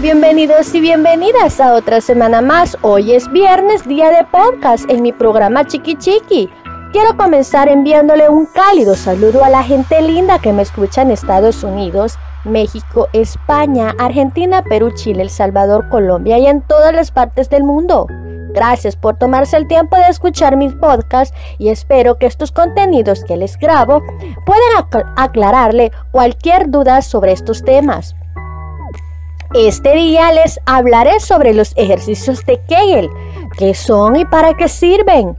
Bienvenidos y bienvenidas a otra semana más. Hoy es viernes, día de podcast en mi programa Chiqui Chiqui. Quiero comenzar enviándole un cálido saludo a la gente linda que me escucha en Estados Unidos, México, España, Argentina, Perú, Chile, El Salvador, Colombia y en todas las partes del mundo. Gracias por tomarse el tiempo de escuchar mis podcasts y espero que estos contenidos que les grabo puedan aclararle cualquier duda sobre estos temas. Este día les hablaré sobre los ejercicios de Kegel, qué son y para qué sirven.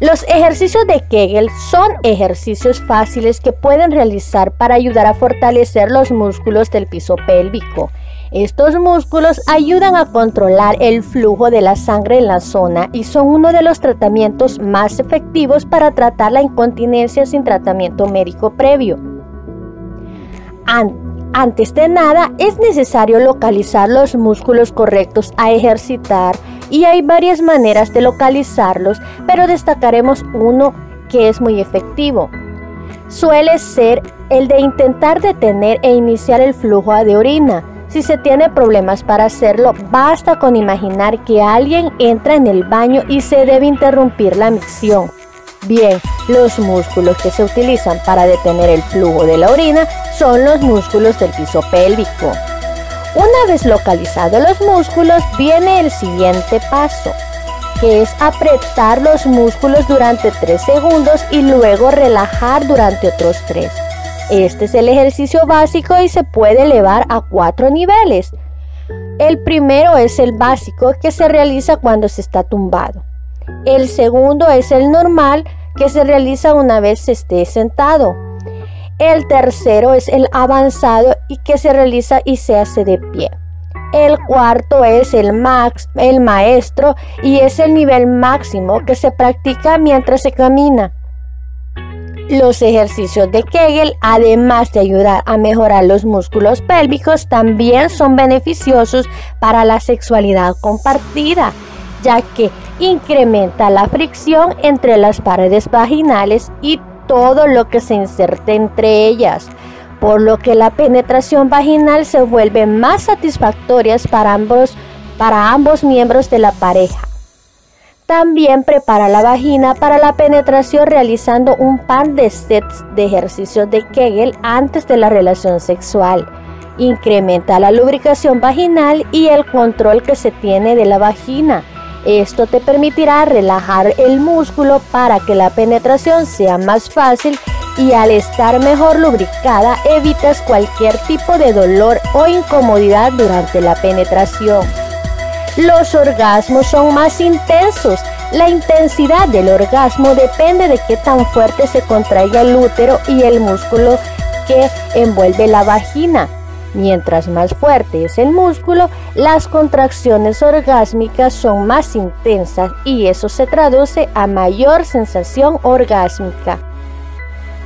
Los ejercicios de Kegel son ejercicios fáciles que pueden realizar para ayudar a fortalecer los músculos del piso pélvico estos músculos ayudan a controlar el flujo de la sangre en la zona y son uno de los tratamientos más efectivos para tratar la incontinencia sin tratamiento médico previo. Antes de nada, es necesario localizar los músculos correctos a ejercitar y hay varias maneras de localizarlos, pero destacaremos uno que es muy efectivo. Suele ser el de intentar detener e iniciar el flujo de orina si se tiene problemas para hacerlo, basta con imaginar que alguien entra en el baño y se debe interrumpir la micción. Bien, los músculos que se utilizan para detener el flujo de la orina son los músculos del piso pélvico. Una vez localizados los músculos, viene el siguiente paso, que es apretar los músculos durante 3 segundos y luego relajar durante otros 3. Este es el ejercicio básico y se puede elevar a cuatro niveles. El primero es el básico que se realiza cuando se está tumbado. El segundo es el normal que se realiza una vez se esté sentado. El tercero es el avanzado y que se realiza y se hace de pie. El cuarto es el max, el maestro y es el nivel máximo que se practica mientras se camina. Los ejercicios de Kegel, además de ayudar a mejorar los músculos pélvicos, también son beneficiosos para la sexualidad compartida, ya que incrementa la fricción entre las paredes vaginales y todo lo que se inserte entre ellas, por lo que la penetración vaginal se vuelve más satisfactoria para ambos, para ambos miembros de la pareja. También prepara la vagina para la penetración realizando un par de sets de ejercicios de Kegel antes de la relación sexual. Incrementa la lubricación vaginal y el control que se tiene de la vagina. Esto te permitirá relajar el músculo para que la penetración sea más fácil y al estar mejor lubricada evitas cualquier tipo de dolor o incomodidad durante la penetración. Los orgasmos son más intensos. La intensidad del orgasmo depende de qué tan fuerte se contraiga el útero y el músculo que envuelve la vagina. Mientras más fuerte es el músculo, las contracciones orgásmicas son más intensas y eso se traduce a mayor sensación orgásmica.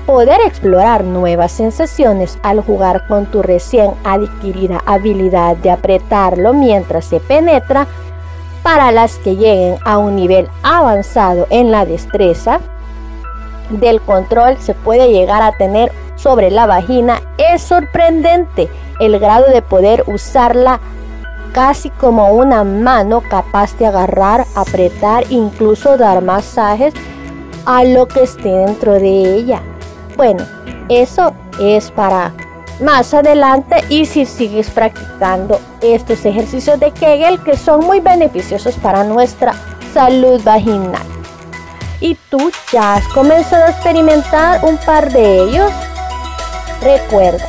Poder explorar nuevas sensaciones al jugar con tu recién adquirida habilidad de apretarlo mientras se penetra, para las que lleguen a un nivel avanzado en la destreza del control se puede llegar a tener sobre la vagina, es sorprendente el grado de poder usarla casi como una mano capaz de agarrar, apretar, incluso dar masajes a lo que esté dentro de ella. Bueno, eso es para más adelante y si sigues practicando estos ejercicios de Kegel que son muy beneficiosos para nuestra salud vaginal. ¿Y tú ya has comenzado a experimentar un par de ellos? Recuerda,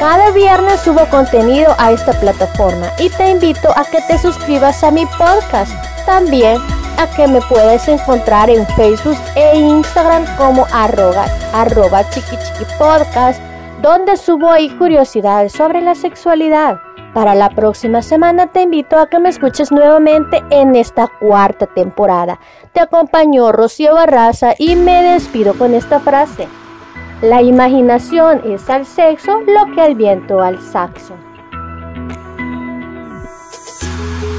cada viernes subo contenido a esta plataforma y te invito a que te suscribas a mi podcast. También que me puedes encontrar en Facebook e Instagram como arroba, arroba chiqui podcast, donde subo ahí curiosidades sobre la sexualidad. Para la próxima semana te invito a que me escuches nuevamente en esta cuarta temporada. Te acompañó Rocío Barraza y me despido con esta frase. La imaginación es al sexo lo que el viento al saxo.